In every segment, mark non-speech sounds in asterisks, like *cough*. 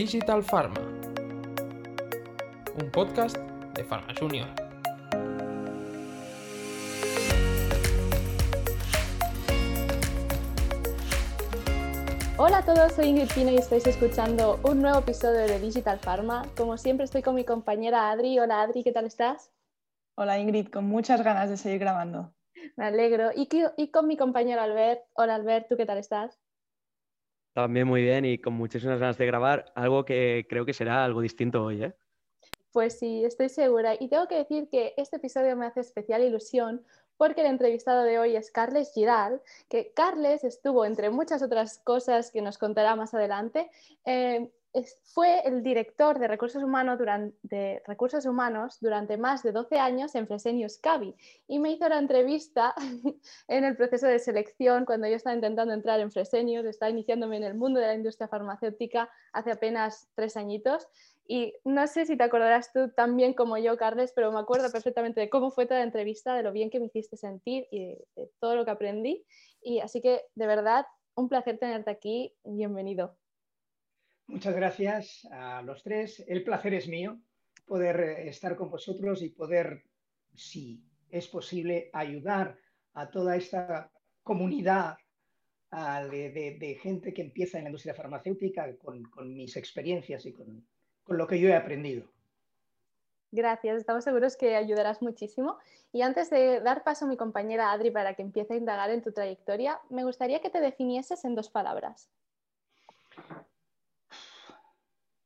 Digital Pharma, un podcast de Pharma Junior. Hola a todos, soy Ingrid Pino y estáis escuchando un nuevo episodio de Digital Pharma. Como siempre estoy con mi compañera Adri. Hola Adri, ¿qué tal estás? Hola Ingrid, con muchas ganas de seguir grabando. Me alegro. Y, y con mi compañero Albert. Hola Albert, ¿tú qué tal estás? También muy bien y con muchísimas ganas de grabar algo que creo que será algo distinto hoy. ¿eh? Pues sí, estoy segura. Y tengo que decir que este episodio me hace especial ilusión porque el entrevistado de hoy es Carles Giral, que Carles estuvo, entre muchas otras cosas que nos contará más adelante, eh, fue el director de recursos, humanos durante, más de 12 años en Fresenius Cavi y me hizo la entrevista *laughs* en el proceso de selección cuando yo estaba intentando entrar en Fresenius, estaba iniciándome en el mundo de la industria farmacéutica hace apenas tres añitos y no sé si te acordarás tú tan bien como yo, Carles, pero me acuerdo perfectamente de cómo fue toda la entrevista, de lo bien que me hiciste sentir y de, de todo lo que aprendí y así que de verdad un placer tenerte aquí, bienvenido. Muchas gracias a los tres. El placer es mío poder eh, estar con vosotros y poder, si es posible, ayudar a toda esta comunidad de, gente que empieza en la industria farmacéutica con, mis experiencias y con, con lo que yo he aprendido. Gracias, estamos seguros que ayudarás muchísimo. Y antes de dar paso a mi compañera Adri para que empiece a indagar en tu trayectoria, me gustaría que te definieses en dos palabras.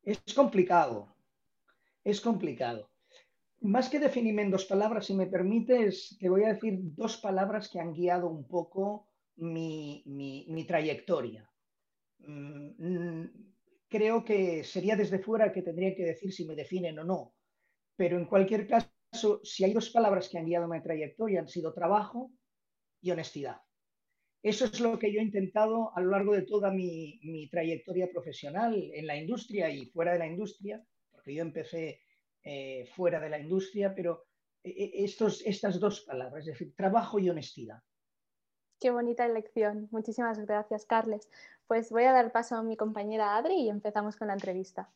Es complicado, es complicado. Más que definirme en dos palabras, si me permites, te voy a decir dos palabras que han guiado un poco mi, trayectoria. Mm, creo que sería desde fuera que tendría que decir si me definen o no, pero en cualquier caso, si hay dos palabras que han guiado mi trayectoria, han sido trabajo y honestidad. Eso es lo que yo he intentado a lo largo de toda mi, trayectoria profesional en la industria y fuera de la industria, porque yo empecé eh, fuera de la industria, pero eh, eh, estos, estas dos palabras, es decir, trabajo y honestidad. Qué bonita elección. Muchísimas gracias, Carles. Pues voy a dar paso a mi compañera Adri y empezamos con la entrevista.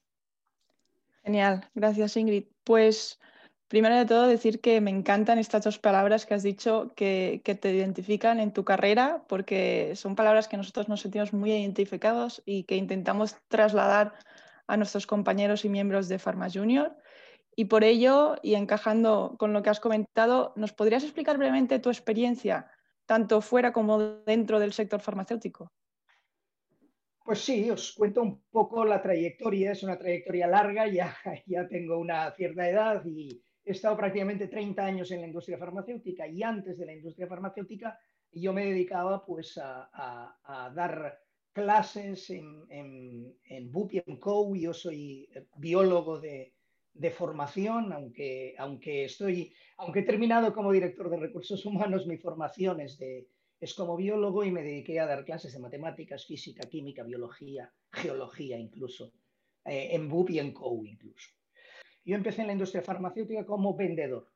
Genial, gracias Ingrid. Pues Primero de todo, decir que me encantan estas dos palabras que has dicho que, te identifican en tu carrera, porque son palabras que nosotros nos sentimos muy identificados y que intentamos trasladar a nuestros compañeros y miembros de Pharma Junior. Y por ello, y encajando con lo que has comentado, ¿nos podrías explicar brevemente tu experiencia, tanto fuera como dentro del sector farmacéutico? Pues sí, os cuento un poco la trayectoria. Es una trayectoria larga, *laughs* ya, ya tengo una cierta edad y, he estado prácticamente 30 años en la industria farmacéutica y antes de la industria farmacéutica yo me dedicaba pues a, dar clases en, en, en Co. Yo soy biólogo de, formación, aunque, aunque, estoy, aunque he terminado como director de recursos humanos, mi formación es, de, es como biólogo y me dediqué a dar clases de matemáticas, física, química, biología, geología incluso, eh, en Bupi Co. incluso. Yo empecé en la industria farmacéutica como vendedor,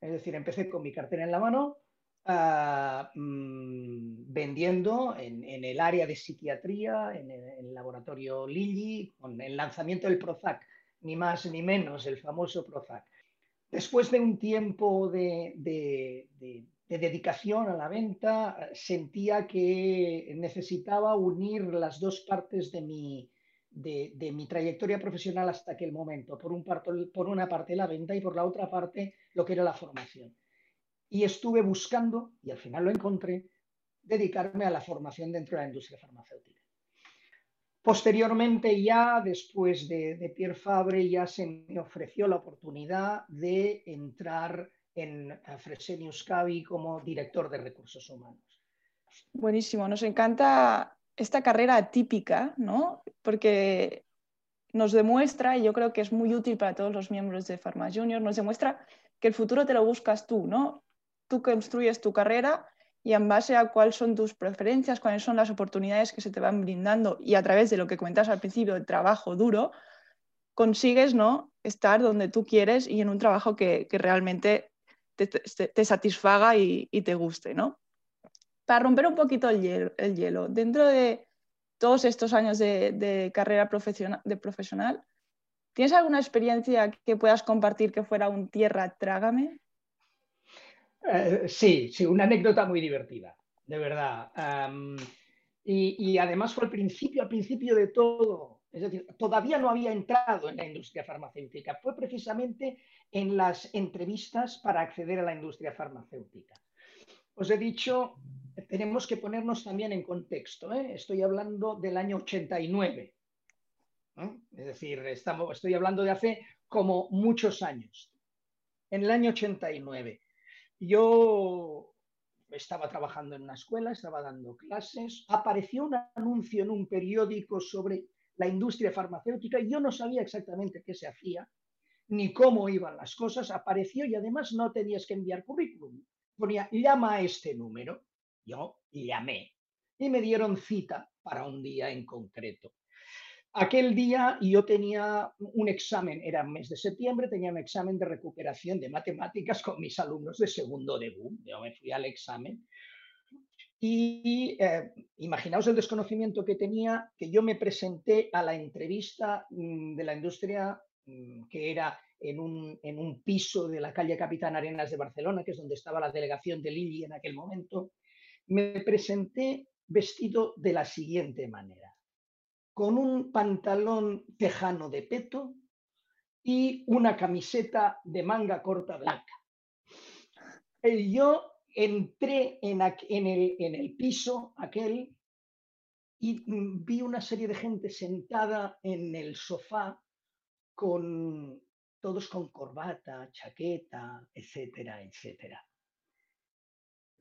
es decir, empecé con mi cartera en la mano, ah, mm, vendiendo en, el área de psiquiatría, en el, laboratorio Lilly, con el lanzamiento del Prozac, ni más ni menos, el famoso Prozac. Después de un tiempo de, de dedicación a la venta, sentía que necesitaba unir las dos partes de mi, de, mi trayectoria profesional hasta aquel momento. Por, un por una parte la venta y por la otra parte lo que era la formación. Y estuve buscando, y al final lo encontré, dedicarme a la formación dentro de la industria farmacéutica. Posteriormente ya, después de, Pierre Fabre, ya se me ofreció la oportunidad de entrar en Fresenius Cavi como director de recursos humanos. Buenísimo, nos encanta esta carrera atípica, ¿no? Porque nos demuestra, y yo creo que es muy útil para todos los miembros de Pharma Junior, nos demuestra que el futuro te lo buscas tú, ¿no? Tú construyes tu carrera y en base a cuáles son tus preferencias, cuáles son las oportunidades que se te van brindando y a través de lo que comentas al principio, el trabajo duro, consigues ¿no? estar donde tú quieres y en un trabajo que, realmente te, satisfaga y, y, te guste, ¿no? Para romper un poquito el hielo, dentro de todos estos años de, carrera profesional, ¿tienes alguna experiencia que puedas compartir que fuera un tierra trágame? Eh, sí, sí, una anécdota muy divertida, de verdad. y, además fue al principio, al principio de todo. Es decir, todavía no había entrado en la industria farmacéutica. Fue precisamente en las entrevistas para acceder a la industria farmacéutica. Os he dicho, tenemos que ponernos también en contexto. ¿eh? Estoy hablando del año 89. ¿eh? Es decir, estoy hablando de hace como muchos años. En el año 89. Yo estaba trabajando en una escuela, estaba dando clases, apareció un anuncio en un periódico sobre la industria farmacéutica y yo no sabía exactamente qué se hacía ni cómo iban las cosas, apareció y además no tenías que enviar currículum. Ponía, llama a este número. Yo llamé y me dieron cita para un día en concreto. Aquel día yo tenía un examen, era mes de septiembre, tenía un examen de recuperación de matemáticas con mis alumnos de segundo de Yo me fui al examen y eh, imaginaos el desconocimiento que tenía, que yo me presenté a la entrevista mm, de la industria mm, que era en un, en un, piso de la calle Capitán Arenas de Barcelona, que es donde estaba la delegación de Lili en aquel momento. Me presenté vestido de la siguiente manera con un pantalón tejano de peto y una camiseta de manga corta blanca. Y yo entré en, el, en el piso aquel y vi una serie de gente sentada en el sofá con todos con corbata, chaqueta, etcétera, etcétera.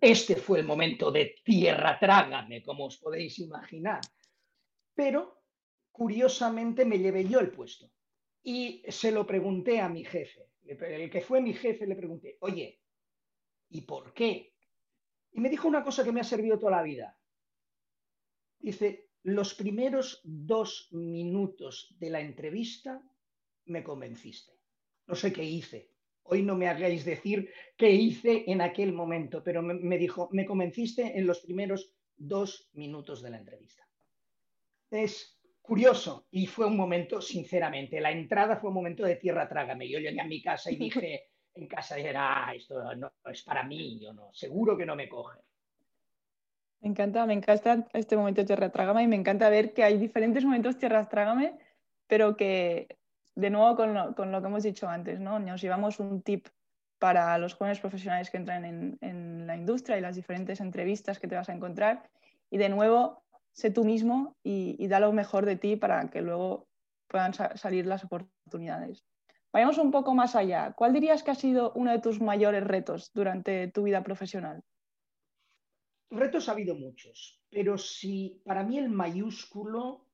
Este fue el momento de tierra trágame, como os podéis imaginar. Pero curiosamente me llevé yo el puesto. Y se lo pregunté a mi jefe. El que fue mi jefe le pregunté, oye, ¿y por qué? Y me dijo una cosa que me ha servido toda la vida. Dice, los primeros dos minutos de la entrevista me convenciste. No sé qué hice. Hoy no me hagáis decir qué hice en aquel momento, pero me, me dijo, me convenciste en los primeros dos minutos de la entrevista. Es curioso y fue un momento, sinceramente, la entrada fue un momento de tierra trágame. Yo llegué a mi casa y dije, *laughs* en casa era, ah, esto no es para mí, yo no, seguro que no me coge. Me encanta, me encanta este momento de tierra trágame y me encanta ver que hay diferentes momentos tierra trágame, pero que de nuevo con lo, con lo, que hemos dicho antes, ¿no? Nos llevamos un tip para los jóvenes profesionales que entran en, en la industria y las diferentes entrevistas que te vas a encontrar. Y de nuevo, sé tú mismo y, da lo mejor de ti para que luego puedan salir las oportunidades. Vayamos un poco más allá. ¿Cuál dirías que ha sido uno de tus mayores retos durante tu vida profesional? Retos ha habido muchos, pero si para mí el mayúsculo,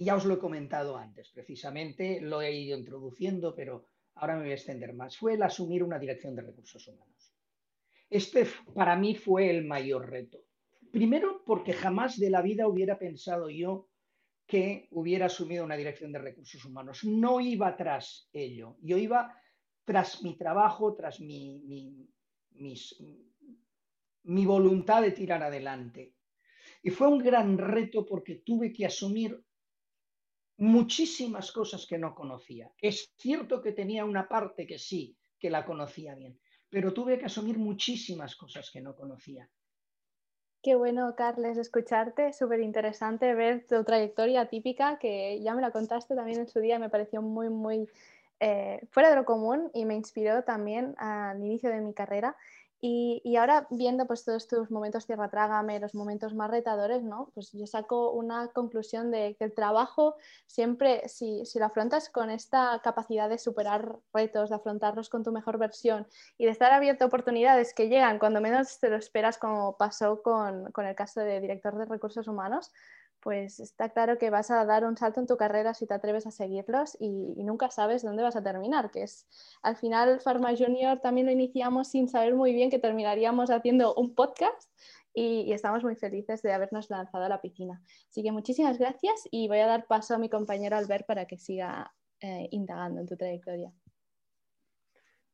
ya os lo he comentado antes, precisamente lo he ido introduciendo, pero ahora me voy a extender más, fue el asumir una dirección de recursos humanos. Este para mí fue el mayor reto. Primero, porque jamás de la vida hubiera pensado yo que hubiera asumido una dirección de recursos humanos. No iba tras ello. Yo iba tras mi trabajo, tras mi, mi voluntad de tirar adelante. Y fue un gran reto porque tuve que asumir muchísimas cosas que no conocía. Es cierto que tenía una parte que sí, que la conocía bien, pero tuve que asumir muchísimas cosas que no conocía. Qué bueno, Carles, escucharte. Súper interesante ver tu trayectoria típica, que ya me la contaste también en su día, me pareció muy, muy eh, fuera de lo común y me inspiró también al inicio de mi carrera. Y, ahora viendo pues todos tus momentos tierra trágame, los momentos más retadores, ¿no? Pues yo saco una conclusión de que el trabajo siempre, si, si, lo afrontas con esta capacidad de superar retos, de afrontarlos con tu mejor versión y de estar abierto a oportunidades que llegan cuando menos te lo esperas, como pasó con, con el caso de director de recursos humanos, pues está claro que vas a dar un salto en tu carrera si te atreves a seguirlos y, nunca sabes dónde vas a terminar, que es al final Pharma Junior también lo iniciamos sin saber muy bien que terminaríamos haciendo un podcast y, estamos muy felices de habernos lanzado a la piscina. Así que muchísimas gracias y voy a dar paso a mi compañero Albert para que siga eh, indagando en tu trayectoria.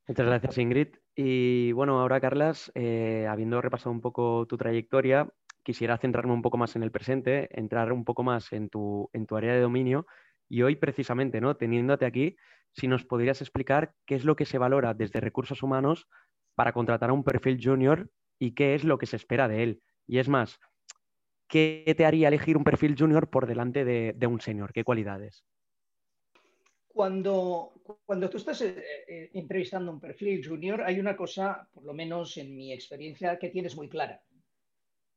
Muchas gracias Ingrid. Y bueno, ahora Carlas, eh, habiendo repasado un poco tu trayectoria, quisiera centrarme un poco más en el presente, entrar un poco más en tu, en tu área de dominio y hoy precisamente, ¿no? Teniéndote aquí, si nos podrías explicar qué es lo que se valora desde recursos humanos para contratar a un perfil junior y qué es lo que se espera de él. Y es más, ¿qué te haría elegir un perfil junior por delante de, un senior? ¿Qué cualidades? Cuando, cuando tú estás eh, eh, entrevistando un perfil junior, hay una cosa, por lo menos en mi experiencia, que tienes muy clara.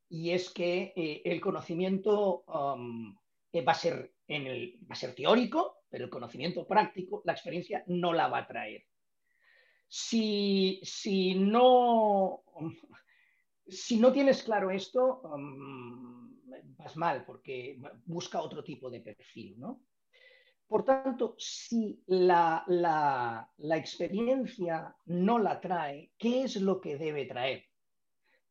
Y es que eh, el conocimiento um, va, a ser en el, va a ser teórico, pero el conocimiento práctico, la experiencia no la va a traer. Si, si no si no tienes claro esto, um, vas mal porque busca otro tipo de perfil, ¿no? Por tanto, si la, experiencia no la trae, ¿qué es lo que debe traer?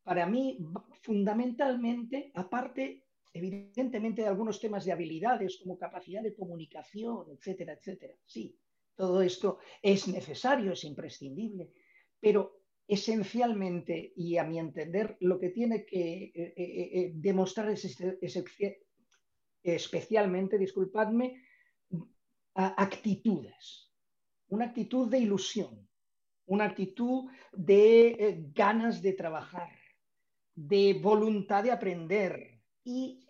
Para mí, fundamentalmente, aparte, evidentemente, de algunos temas de habilidades como capacidad de comunicación, etcétera, etcétera. Sí, todo esto es necesario, es imprescindible, pero esencialmente y a mi entender lo que tiene que eh, eh, eh, demostrar es, este, especialmente, disculpadme, actitudes, una actitud de ilusión, una actitud de ganas de trabajar, de voluntad de aprender y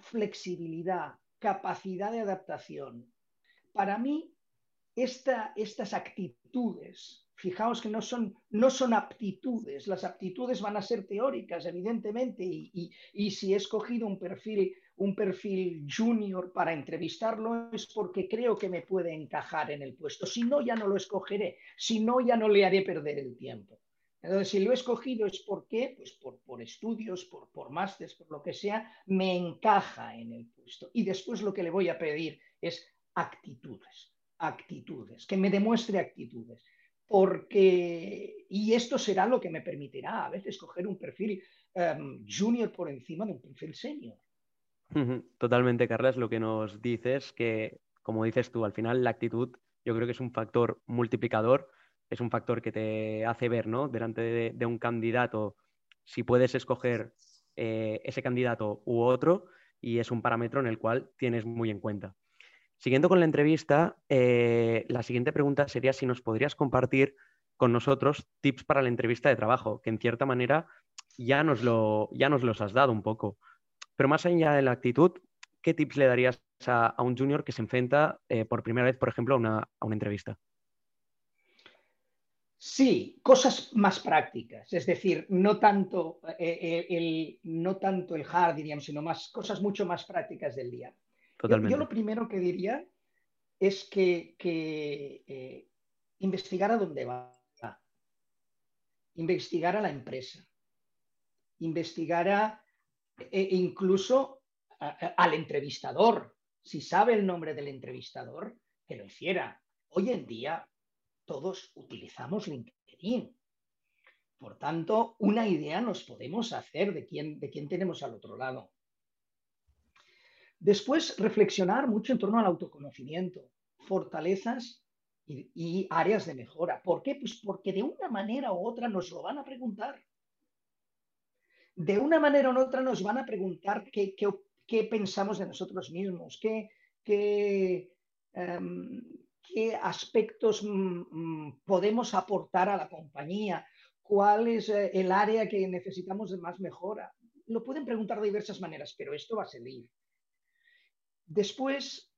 flexibilidad, capacidad de adaptación. Para mí, estas actitudes Fijaos que no son, no son aptitudes, las aptitudes van a ser teóricas, evidentemente, y, si he escogido un perfil, un perfil junior para entrevistarlo es porque creo que me puede encajar en el puesto. Si no, ya no lo escogeré, si no, ya no le haré perder el tiempo. Entonces, si lo he escogido es porque, pues por, por estudios, por, por másteres, por lo que sea, me encaja en el puesto. Y después lo que le voy a pedir es actitudes, actitudes, que me demuestre actitudes porque, y esto será lo que me permitirá a veces coger un perfil em, junior por encima de un perfil senior. Totalmente, Carlas, lo que nos dices que, como dices tú, al final la actitud yo creo que es un factor multiplicador, es un factor que te hace ver, ¿no? Delante de, un candidato, si puedes escoger eh, ese candidato u otro, y es un parámetro en el cual tienes muy en cuenta. Siguiendo con la entrevista, eh, la siguiente pregunta sería si nos podrías compartir con nosotros tips para la entrevista de trabajo, que en cierta manera ya nos, lo, ya nos los has dado un poco. Pero más allá de la actitud, ¿qué tips le darías a, un junior que se enfrenta eh, por primera vez, por ejemplo, a una, entrevista? Sí, cosas más prácticas, es decir, no tanto, eh, el, no tanto el hard, diríamos, sino más cosas mucho más prácticas del día. Yo, lo primero que diría es que, que eh, investigara dónde va, investigara la empresa, investigara e, e incluso al entrevistador. Si sabe el nombre del entrevistador, que lo hiciera. Hoy en día todos utilizamos LinkedIn. Por tanto, una idea nos podemos hacer de quién, de quién tenemos al otro lado. Después, reflexionar mucho en torno al autoconocimiento, fortalezas y, áreas de mejora. ¿Por qué? Pues porque de una manera u otra nos lo van a preguntar. De una manera u otra nos van a preguntar qué, pensamos de nosotros mismos, qué, qué, em, aspectos mm, mm, podemos aportar a la compañía, cuál es eh, el área que necesitamos de más mejora. Lo pueden preguntar de diversas maneras, pero esto va a salir. Después,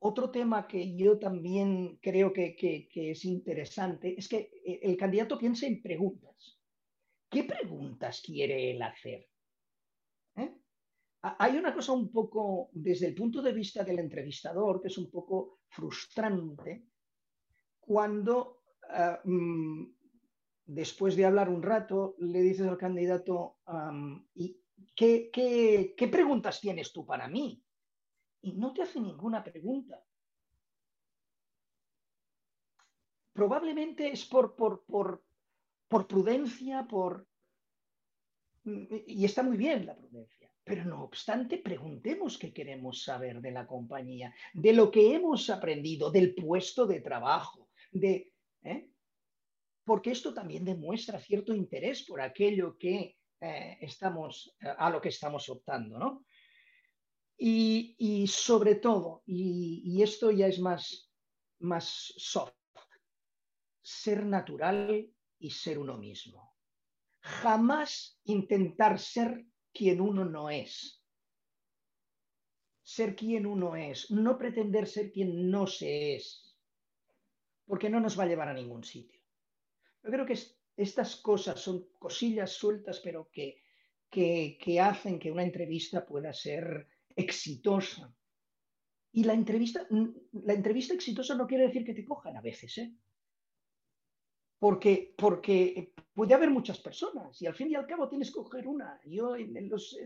otro tema que yo también creo que, es interesante es que eh, el candidato piense en preguntas. ¿Qué preguntas quiere él hacer? Hay una cosa un poco, desde el punto de vista del entrevistador, que es un poco frustrante, cuando ah, mm, después de hablar un rato le dices al candidato, ¿y qué preguntas tienes tú para mí? y no te hace ninguna pregunta. Probablemente es por, por, por, prudencia, por... Y está muy bien la prudencia. Pero no obstante, preguntemos qué queremos saber de la compañía, de lo que hemos aprendido, del puesto de trabajo, de... ¿eh? Porque esto también demuestra cierto interés por aquello que eh, estamos, a lo que estamos optando, ¿no? Y, sobre todo, y, esto ya es más, más soft, ser natural y ser uno mismo. Jamás intentar ser quien uno no es. Ser quien uno es, no pretender ser quien no se es, porque no nos va a llevar a ningún sitio. Yo creo que estas cosas son cosillas sueltas, pero que, que hacen que una entrevista pueda ser exitosa. Y la entrevista, la entrevista exitosa no quiere decir que te cojan a veces, ¿eh? Porque, porque puede haber muchas personas y al fin y al cabo tienes que coger una. Yo en, los,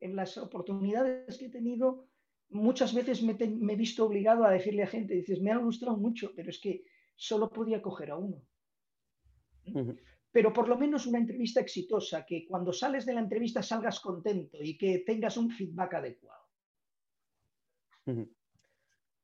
en, las oportunidades que he tenido, muchas veces me, he visto obligado a decirle a gente, dices, me ha gustado mucho, pero es que solo podía coger a uno. Pero por lo menos una entrevista exitosa, que cuando sales de la entrevista salgas contento y que tengas un feedback adecuado.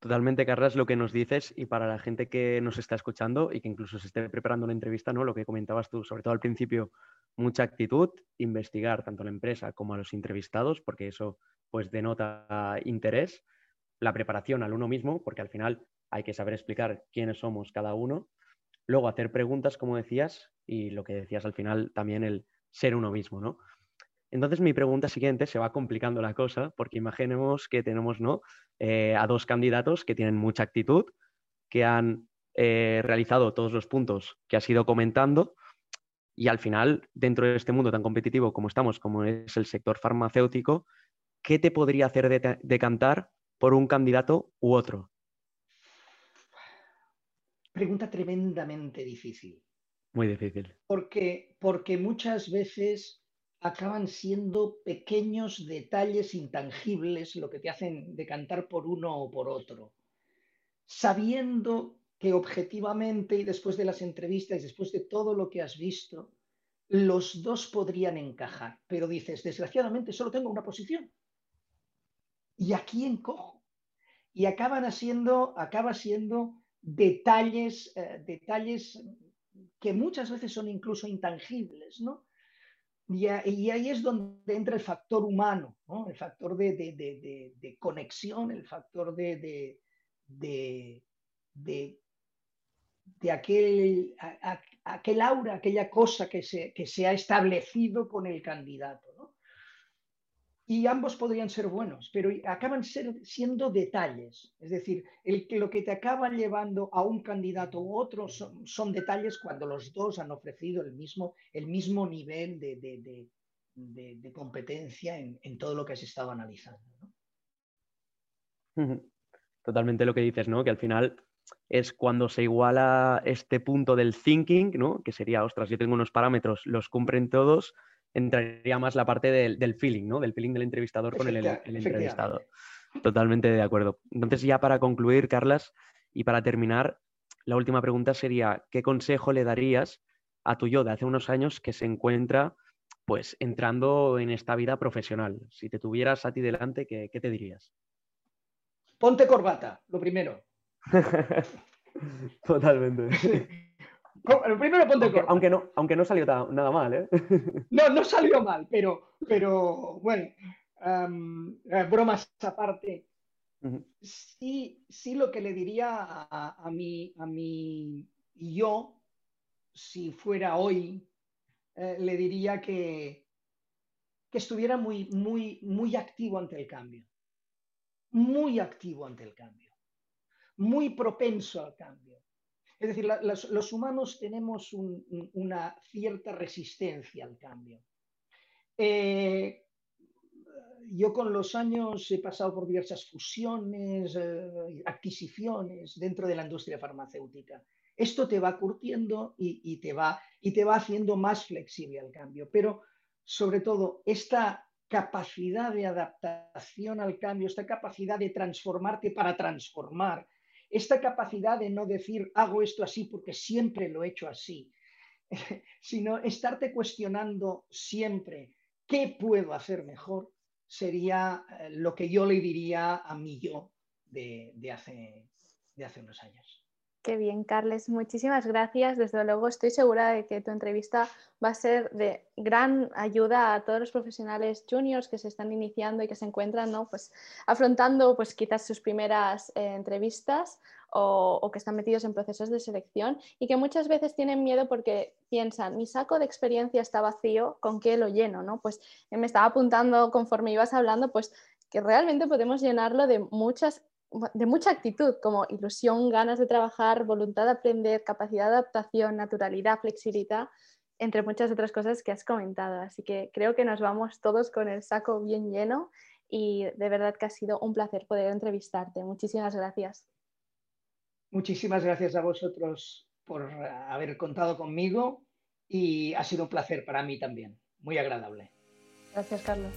Totalmente, Carlas, lo que nos dices y para la gente que nos está escuchando y que incluso se esté preparando una entrevista, ¿no? Lo que comentabas tú, sobre todo al principio, mucha actitud, investigar tanto a la empresa como a los entrevistados, porque eso pues denota interés, la preparación al uno mismo, porque al final hay que saber explicar quiénes somos cada uno, luego hacer preguntas, como decías, y lo que decías al final también el ser uno mismo, ¿no? Entonces mi pregunta siguiente se va complicando la cosa porque imaginemos que tenemos ¿no? Eh, a dos candidatos que tienen mucha actitud, que han eh, realizado todos los puntos que has ido comentando y al final, dentro de este mundo tan competitivo como estamos, como es el sector farmacéutico, ¿qué te podría hacer decantar por un candidato u otro? Pregunta tremendamente difícil. Muy difícil. Porque, porque muchas veces acaban siendo pequeños detalles intangibles lo que te hacen decantar por uno o por otro, sabiendo que objetivamente y después de las entrevistas y después de todo lo que has visto, los dos podrían encajar, pero dices, desgraciadamente solo tengo una posición. ¿Y aquí encojo? Y acaban siendo, acaba siendo detalles, eh, detalles que muchas veces son incluso intangibles, ¿no? Y, ahí es donde entra el factor humano, el factor de, conexión, el factor de, aquel, aura, aquella cosa que se ha establecido con el candidato y ambos podrían ser buenos, pero acaban siendo detalles. Es decir, el, lo que te acaba llevando a un candidato u otro son, detalles cuando los dos han ofrecido el mismo, el mismo nivel de, competencia en, todo lo que has estado analizando. Totalmente lo que dices, ¿no? Que al final es cuando se iguala este punto del thinking, ¿no? Que sería, ostras, yo tengo unos parámetros, los cumplen todos, entraría más la parte del, feeling, ¿no? Del feeling del entrevistador con el, entrevistado. Totalmente de acuerdo. Entonces, ya para concluir, Carlas, y para terminar, la última pregunta sería, ¿qué consejo le darías a tu yo de hace unos años que se encuentra pues entrando en esta vida profesional? Si te tuvieras a ti delante, ¿qué, qué te dirías? Ponte corbata, lo primero. *laughs* Totalmente. *laughs* Primero ponte aunque, aunque, no, aunque no salió nada mal, ¿eh? *laughs* No, no salió mal, pero, pero bueno, eh, bromas aparte. sí, sí lo que le diría a, a, mi, a mi yo, si fuera hoy, eh, le diría que, que estuviera muy, muy, muy activo ante el cambio. Muy activo ante el cambio. Muy propenso al cambio es decir, los, humanos tenemos una cierta resistencia al cambio. Eh, yo con los años he pasado por diversas fusiones, eh, adquisiciones dentro de la industria farmacéutica. Esto te va curtiendo y, te va, y te va haciendo más flexible al cambio. Pero sobre todo, esta capacidad de adaptación al cambio, esta capacidad de transformarte para transformar, esta capacidad de no decir hago esto así porque siempre lo he hecho así, *laughs* sino estarte cuestionando siempre qué puedo hacer mejor, sería eh, lo que yo le diría a mí yo de, hace, de hace unos años. Qué bien, Carles. Muchísimas gracias. Desde luego estoy segura de que tu entrevista va a ser de gran ayuda a todos los profesionales juniors que se están iniciando y que se encuentran ¿no? pues, afrontando pues, quizás sus primeras eh, entrevistas o, o, que están metidos en procesos de selección y que muchas veces tienen miedo porque piensan, mi saco de experiencia está vacío, ¿con qué lo lleno? ¿no? Pues eh, me estaba apuntando conforme ibas hablando, pues que realmente podemos llenarlo de muchas de mucha actitud, como ilusión, ganas de trabajar, voluntad de aprender, capacidad de adaptación, naturalidad, flexibilidad, entre muchas otras cosas que has comentado. Así que creo que nos vamos todos con el saco bien lleno y de verdad que ha sido un placer poder entrevistarte. Muchísimas gracias. Muchísimas gracias a vosotros por haber contado conmigo y ha sido un placer para mí también. Muy agradable. Gracias, Carlos.